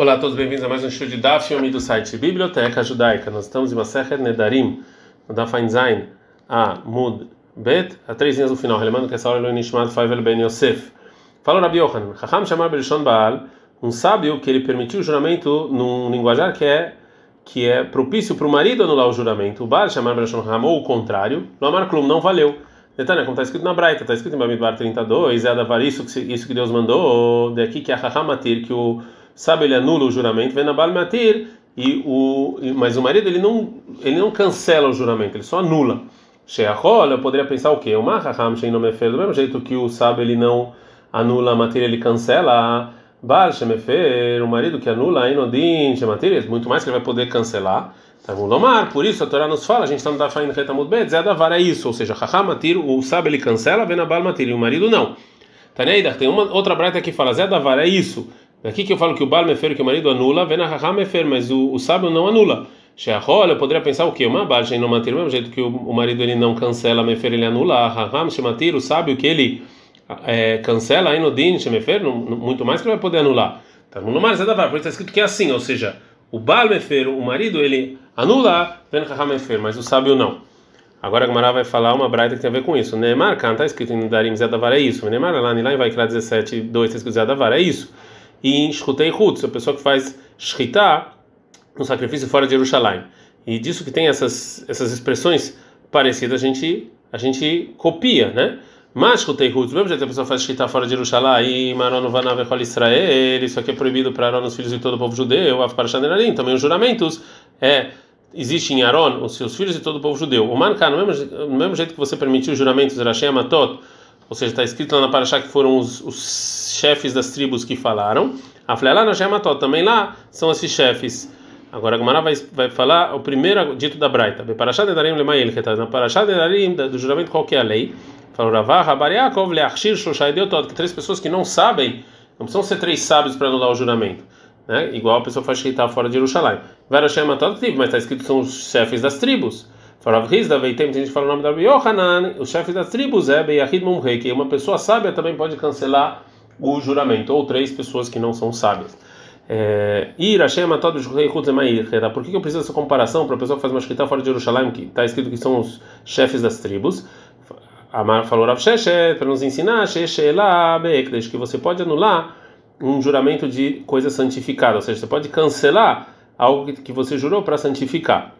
Olá a todos, bem-vindos a mais um estudo de Daf, filme do site Biblioteca Judaica. Nós estamos em Masechet Nedarim, no Daf Zain, a Mud Bet, a três linhas do final, relembrando que essa hora é o Nishmat Faivel Ben Yosef. Fala Rabi Yohanan, Chacham chamar Berishon Baal, um sábio que ele permitiu o juramento num linguajar que é que é propício para o marido anular o juramento. O Baal chamar Berishon Chacham, ou o contrário, no Amar Klum não valeu. Detalhe, como está escrito na Braita, está escrito em Bamidbar 32, é Adavar, isso, isso que Deus mandou, daqui que é a Chacham Matir, que o sabe ele anula o juramento, vem na Balmatir, e o mas o marido ele não ele não cancela o juramento, ele só anula. Sheachol, eu poderia pensar o quê? O Mahaham Sheinomefer, do mesmo jeito que o sábio ele não anula a matéria, ele cancela. Baal Shemefer, o marido que anula a Inodin Shematir, muito mais que ele vai poder cancelar. Tá Lomar, por isso a Torá nos fala, a gente está no Dafain Retamud Bet, Zé Davar é isso, ou seja, Chacham Matir, o sábio ele cancela, vem na Baal Matir, e o marido não. Taneida, tem uma outra brata que fala, Zé Davar é isso. Daqui que eu falo que o Baal Mefer, que o marido anula, vem na Mefer, mas o, o sábio não anula. Sheachol, eu poderia pensar o quê? Uma Baal não manter, do mesmo jeito que o, o marido ele não cancela Mefer, ele anula. Raham Shematir, o sábio que ele é, cancela, Din Shemefer, muito mais que ele vai poder anular. Tá no é da por isso está escrito que é assim, ou seja, o Baal Mefer, o marido, ele anula, vem Raham Mefer, mas o sábio não. Agora a Gamara vai falar uma braita que tem a ver com isso. Neymar, está escrito em Darim Zedavar, é isso. Neymar, lá em vai criar 17, 2, está escrito Zedavar, é isso e em Shkutei Hutz, a pessoa que faz Shkita, um sacrifício fora de Jerusalém. E disso que tem essas, essas expressões parecidas, a gente, a gente copia, né? Mas Shkutei Hutz, mesmo jeito que a pessoa faz Shkita fora de Jerusalém, e Maron Vanav Echol Israel, isso aqui é proibido para Aaron, os filhos de todo o povo judeu, Afparashanenarim, também os juramentos, é existe em Aaron, os seus filhos e todo o povo judeu. O Manká, no mesmo, no mesmo jeito que você permitiu os juramentos, Rashem Amatot, ou seja, está escrito lá na Paraxá que foram os, os chefes das tribos que falaram. A lá na Shematot, também lá são esses chefes. Agora a Gemara vai, vai falar o primeiro dito da Braita. De Darim que está na Paraxá de Darim, do juramento, qual que é a lei? Falou Ravah, Leachir, que três pessoas que não sabem, não precisam ser três sábios para anular o juramento. Né? Igual a pessoa faz que está fora de Jerusalém. Mas está escrito que são os chefes das tribos. Farav Rizda, Veitem, tem gente que fala o nome da Yohanan, o chefe das tribos é Beyahid Mumrei, que uma pessoa sábia também pode cancelar o juramento, ou três pessoas que não são sábias. Ir Hashem Atod Por que eu preciso dessa comparação para a pessoa que faz uma escrita fora de Jerusalém, que está escrito que são os chefes das tribos? Amar falou Rav Sheshet, para nos ensinar, que você pode anular um juramento de coisa santificada, ou seja, você pode cancelar algo que você jurou para santificar.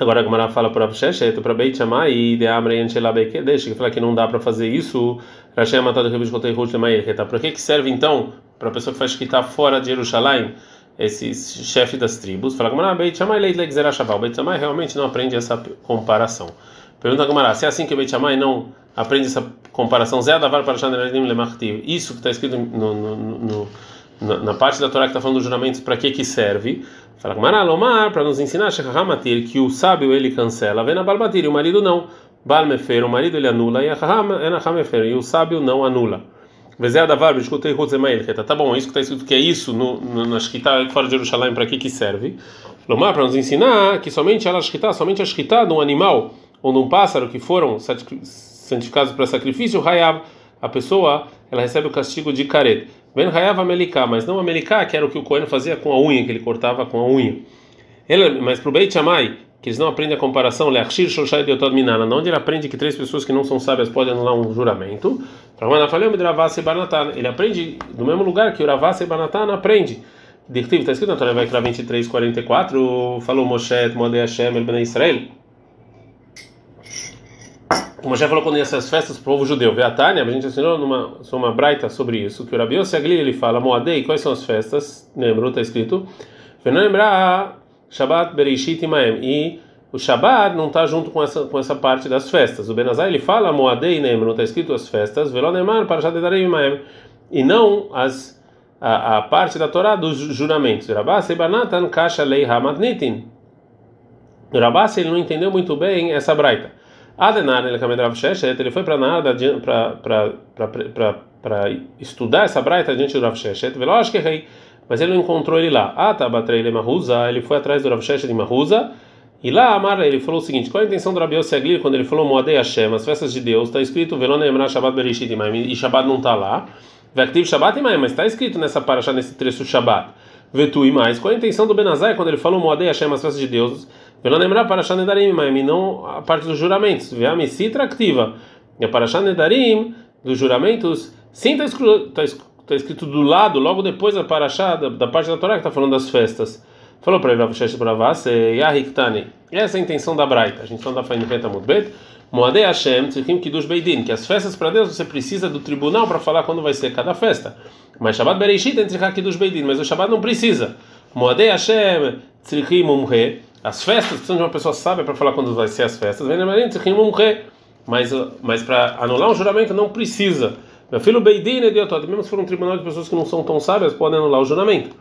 Agora a Gemara fala para Sheshet, para Beit Shammai e de Amrei Anshela Beikedesh, que fala que não dá para fazer isso. Rashi matado Rebish Kotei Rush Lemairketa. Para que que serve então para a pessoa que faz que está fora de Jerusalém, esse chefe das tribos? Fala Gemara Beit Shammai Leit Legzera Shabal. Beit Shammai realmente não aprende essa comparação. Pergunta a Gemara, se é assim que o Beit Shammai não aprende essa comparação, Zé Adavar para Shaneradim Lemartiv. Isso que está escrito no, no, no na, na, parte da Torá que está falando dos juramentos, para que que serve? Fala Maralomar, para nos ensinar, Shechahamatir, que o sábio ele cancela, vem na Balbatir, e o marido não. Balmefer, o marido ele anula, e a Hamefer, e o sábio não anula. Vezé Adavar, escutei Ruzemael, que tá bom, isso que está escrito que é isso, no, no, que está fora de Jerusalém, para que que serve? Lomar, para nos ensinar que somente ela Shkita, somente a Shkita de um animal ou de um pássaro que foram santificados para sacrifício, Hayab, a pessoa, ela recebe o castigo de caret. Ben Hayav Meliká, mas não Meliká, que era o que o Cohen fazia com a unha, que ele cortava com a unha. Ele, mas para o Beit Shammai, que eles não aprendem a comparação, Leachir Shoshai Deotod Minana, onde ele aprende que três pessoas que não são sábias podem anular um juramento. Ele aprende no mesmo lugar que o Ravassa e Banatan aprende. Está escrito na Torá, vai para 23, 44, falou Moshe, Modé Hashem, El Israel. O Moshe falou quando ia essas festas para o povo judeu. Vê a Tânia, a gente ensinou numa uma braita sobre isso, que o Rabi Yossi ele fala, Moadei, quais são as festas? Lembrou, está escrito. Shabbat Bereshit Imaem. E o Shabbat não está junto com essa, com essa parte das festas. O Benazai ele fala, Moadei, não está escrito as festas, Velonemar, Parashat Imaem. E não as, a, a parte da Torá dos juramentos. Rabasi Banatan Kasha Lei Hamatnitin. Rabasi ele não entendeu muito bem essa braita. Adenar, ele foi para nada para estudar essa braita diante do Rav Sheshet, mas ele não encontrou ele lá. Ah, tá, ele Mahuza, ele foi atrás do Rav Sheshet de Mahuza, e lá Amar, ele falou o seguinte: qual a intenção do Rabi Yossi quando ele falou Moadei Hashem, as festas de Deus, está escrito e Shabbat não está lá. E mas está escrito nessa paraxá, nesse trecho Shabbat. Vetu e mais. Qual a intenção do Benazai quando ele falou Moadei Hashem, as festas de Deus? Vendo lembrar para Shanedarim, mas não a parte dos juramentos. Vê a Messitra ativa. E para Shanedarim, dos juramentos, sim está escrito, tá tá escrito do lado, logo depois da Parashá, da, da parte da Torá que está falando das festas. Falou para ele, Rav Bravas, Yahiktani. Essa é a intenção da Braita. A gente está falando Reta Mudbet. Moadei Hashem, Tzrichim Kiddush Beidin, que as festas para Deus você precisa do tribunal para falar quando vai ser cada festa. Mas Shabbat Bereishit é Tzrichim Kiddush Beidin, mas o Shabbat não precisa. Moadei Hashem, Tzrichim Umre, as festas precisam de uma pessoa sábia para falar quando vai ser as festas. Mas, mas para anular um juramento não precisa. Meu filho Beidin é de mesmo se for um tribunal de pessoas que não são tão sábias, podem anular o juramento.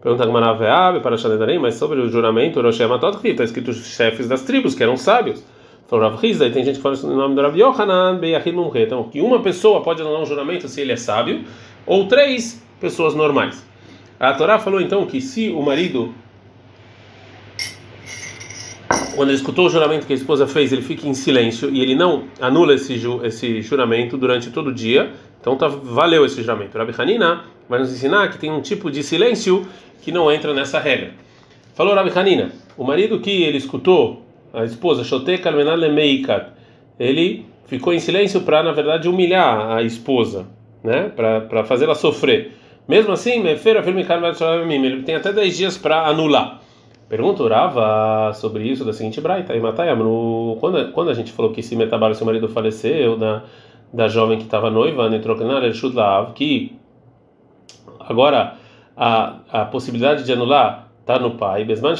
Pergunta Gmaraveab para Shanedarim, mas sobre o juramento, Rosh Hamatot, está escrito os chefes das tribos, que eram sábios. Falou Rav Hizda, e tem gente que fala isso no nome do Rav Yohanan, Beyahid Mumre. Então, que uma pessoa pode anular um juramento se ele é sábio, ou três pessoas normais. A Torá falou então que se o marido, quando ele escutou o juramento que a esposa fez, ele fica em silêncio e ele não anula esse, ju, esse juramento durante todo o dia, então tá, valeu esse juramento. Rabi Hanina vai nos ensinar que tem um tipo de silêncio que não entra nessa regra. Falou Rabi Hanina, o marido que ele escutou, a esposa, ele ficou em silêncio para, na verdade, humilhar a esposa, né? para fazê-la sofrer. Mesmo assim, ele tem até 10 dias para anular. Pergunta Urava sobre isso da seguinte braita, e quando, quando a gente falou que se Metabara, seu marido faleceu, da, da jovem que estava noiva, que agora a, a possibilidade de anular está no pai. Besman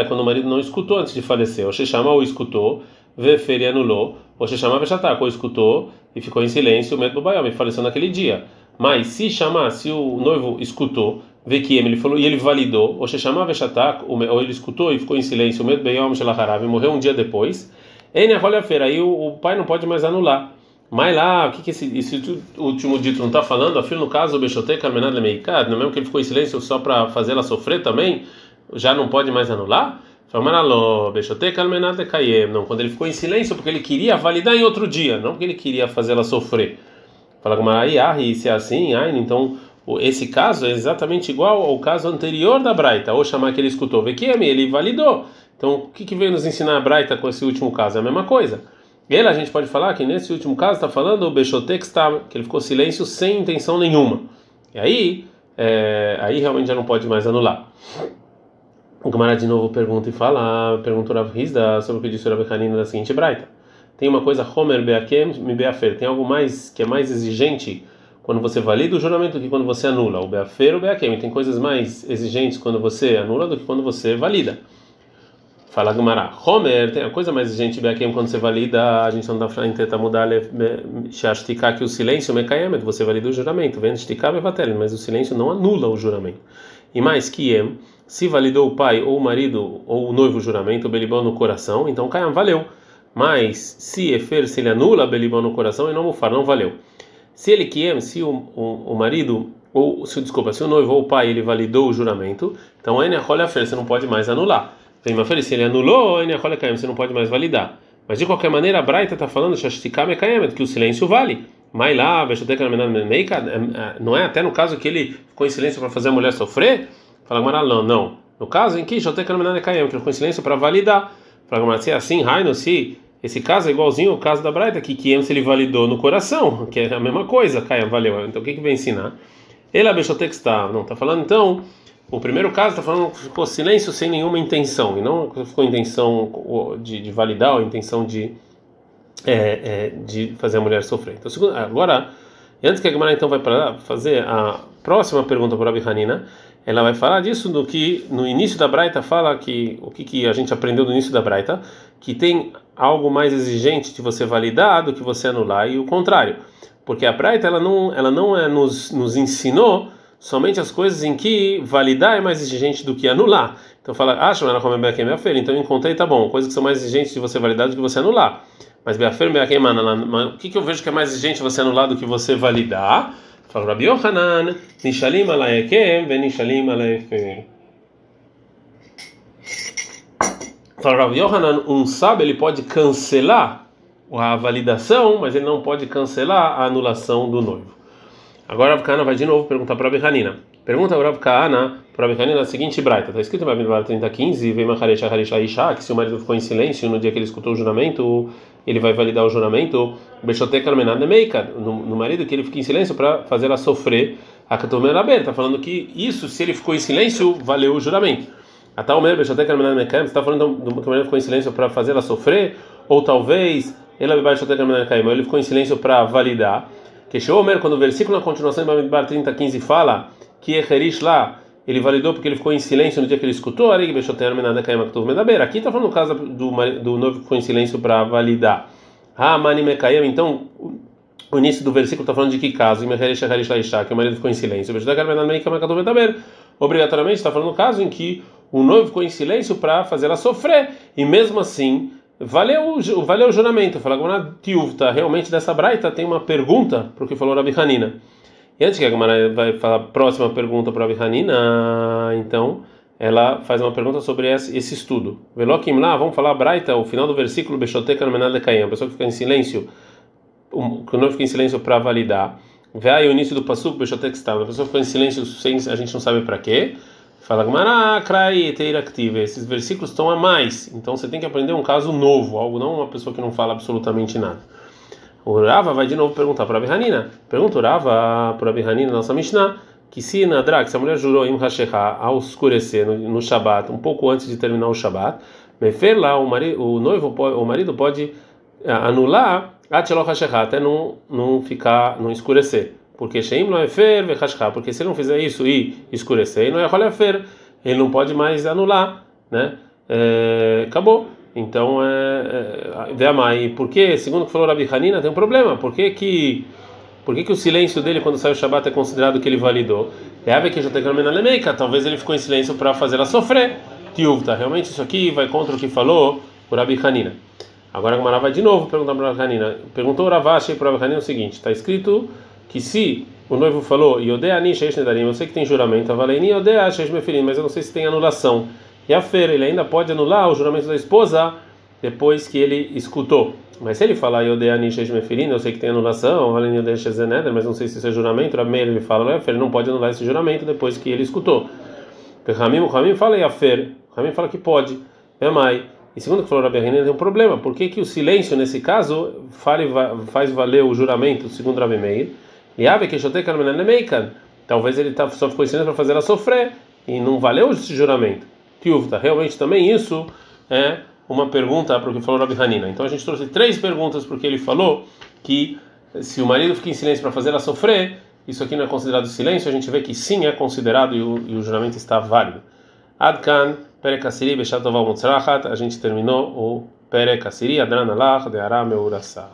é quando o marido não escutou antes de falecer. Ou chama ou escutou, vefer e anulou. Ou chama vechatak, ou escutou e ficou em silêncio, o medo e faleceu naquele dia. Mas se chamar, se o noivo escutou, vê que ele falou e ele validou, ou chama vechatak, ou ele escutou e ficou em silêncio, o medo bayom e morreu um dia depois. Aí o, o pai não pode mais anular. Mas lá, o que, que esse, esse último dito não está falando? Afirma no caso, o Bexote Carmenad Lemeikad, não é mesmo que ele ficou em silêncio só para fazer ela sofrer também? Já não pode mais anular? Não, quando ele ficou em silêncio porque ele queria validar em outro dia, não porque ele queria fazer ela sofrer. Fala com e se é assim, então esse caso é exatamente igual ao caso anterior da Braita, ou chamar que ele escutou, Vekiemi, ele validou. Então o que, que veio nos ensinar a Braita com esse último caso? É a mesma coisa. Ele, a gente pode falar que nesse último caso está falando o Bechotek que ele ficou silêncio sem intenção nenhuma. E aí, é, aí realmente já não pode mais anular. O Gamara de novo pergunta e fala, pergunta o Rav sobre o que disse o Rav Hanina da seguinte braita. Tem uma coisa, Homer Beakem me Beafer, tem algo mais que é mais exigente quando você valida o juramento do que quando você anula. O Beafer ou Beakem, tem coisas mais exigentes quando você anula do que quando você valida. Fala Gumara. Homer tem a coisa mais exigente bem quando você valida, a gente não dá para tentar mudar que o silêncio mekayemet, você valida o juramento, vem esticar mas o silêncio não anula o juramento. E mais que em se validou o pai ou o marido ou o noivo o juramento, belibão no coração, então kayam valeu. Mas se efer se ele anula belibão no coração e não mufar, não valeu. Se ele kiem, se o, o, o marido ou se desculpa, se o noivo ou o pai ele validou o juramento, então aí você não pode mais anular. Tem uma se ele anulou, você não pode mais validar. Mas de qualquer maneira, a Braita está falando que o silêncio vale. Lá, não é até no caso que ele ficou em silêncio para fazer a mulher sofrer? Fala Gmaral, não, não. No caso em que que ele ficou em silêncio para validar. Fala Gmaral, se é assim, Raino, se esse caso é igualzinho ao caso da Braita, que Kiem se ele validou no coração, que é a mesma coisa, Caia, valeu. Então o que que vem ensinar? Ele Beshotek está, não, está falando então o primeiro caso está falando ficou silêncio sem nenhuma intenção, e não ficou intenção de, de validar ou intenção de, é, é, de fazer a mulher sofrer. Então, segundo, agora, antes que a Gemara então vai para fazer a próxima pergunta para a Hanina, ela vai falar disso do que no início da Braita fala que o que, que a gente aprendeu no início da Braita, que tem algo mais exigente de você validar do que você anular e o contrário, porque a Braita ela não ela não é, nos, nos ensinou somente as coisas em que validar é mais exigente do que anular. Então fala, come bem minha feira, então eu encontrei, tá bom, coisas que são mais exigentes de você validar do que você anular. Mas Beafer Beakem, o que, que eu vejo que é mais exigente você anular do que você validar? Fala Rabi Yohanan, Nishalim alaekem, ve Nishalim alaefer. Fala Rabi Yohanan, um sábio ele pode cancelar a validação, mas ele não pode cancelar a anulação do noivo. Agora a Kana vai de novo perguntar para a Berranina. Pergunta o Rav Kahana para Rav na seguinte braita. Está escrito em Bamidbar 30:15, vem Maharesh Harish Laisha, que se o marido ficou em silêncio no dia que ele escutou o juramento, ele vai validar o juramento. Bechote Karmenad Meika, no marido que ele fica em silêncio para fazer ela sofrer a Katomena Está falando que isso, se ele ficou em silêncio, valeu o juramento. Atalmer Bechote Karmenad Meika, você está falando que o marido ficou em silêncio para fazer ela sofrer? Ou talvez ele ficou em silêncio para validar. Que Shomer, quando o versículo na continuação de Bamidbar 30:15 fala que Echerish lá, ele validou porque ele ficou em silêncio no dia que ele escutou, Aqui está falando no caso do, do noivo que ficou em silêncio para validar. Então, o início do versículo está falando de que caso? Que o marido ficou em silêncio. Obrigatoriamente está falando no caso em que o noivo ficou em silêncio para fazer ela sofrer. E mesmo assim, valeu, valeu o juramento. Fala Tiuvta, realmente dessa braita tem uma pergunta para o que falou Rabi Hanina. E antes que a Gamara vai falar a próxima pergunta para a Bihanina, então ela faz uma pergunta sobre esse, estudo. Velokim lá, vamos falar a Braita, o final do versículo, Bechoteca no de Caim, a pessoa que fica em silêncio, que não fica em silêncio para validar. Vê aí o início do Pasuk, Bechoteca estava, a pessoa fica em silêncio sem a gente não sabe para quê. Fala Activa, esses versículos estão a mais, então você tem que aprender um caso novo, algo não uma pessoa que não fala absolutamente nada. O Rava vai de novo perguntar para a Bihanina. Pergunta o Rava para a Bihanina, nossa Mishnah, que se na Drak, se a mulher jurou em Hashecha ao escurecer no, no Shabat, um pouco antes de terminar o Shabat, Mefer lá, o, marido, o noivo, o marido pode é, anular Atchelo Hashecha, até não, não ficar, não escurecer. Porque Sheim não é fer, porque se ele não fizer isso e escurecer, não é fer, ele não pode mais anular, né? É, acabou. Então, é, é, mãe, por que, segundo o que falou Rabi Hanina, tem um problema. Por que que, por que, que o silêncio dele quando sai o Shabat é considerado que ele validou? É que já tem talvez ele ficou em silêncio para fazer ela sofrer. Tiuvta, realmente isso aqui vai contra o que falou o Rabi Hanina. Agora a Gamara vai de novo perguntar para o Rabi Hanina. Perguntou o Ravashi para o Rabi Hanina o seguinte: está escrito que se o noivo falou, Yodeani Sheish Nedarim, eu sei que tem juramento, Avaleini Yodea Sheish Mefirim, mas eu não sei se tem anulação. E a feira, ele ainda pode anular o juramento da esposa depois que ele escutou. Mas se ele falar Yodeani Sheshmefirin, eu sei que tem anulação, mas não sei se isso é juramento, Rameir ele fala, ele não pode anular esse juramento depois que ele escutou. Ramim, o Ramim fala Yafer, o Ramim fala que pode, é mai. E segundo que falou Rabi Hanina, tem um problema, por que, que o silêncio nesse caso faz valer o juramento, segundo Rabi Meir? Talvez ele tá, só ficou ensinando para fazer ela sofrer e não valeu esse juramento. Tiuvta, realmente também isso é uma pergunta para o que falou Rabi Hanina. Então a gente trouxe três perguntas porque ele falou que se o marido fica em silêncio para fazer ela sofrer, isso aqui não é considerado silêncio, a gente vê que sim é considerado e o, e o juramento está válido. Adkan, Perekassiri, Beshatoval Mutzrachat, a gente terminou o Perekassiri, Adran Allah, de Aram Eurasa.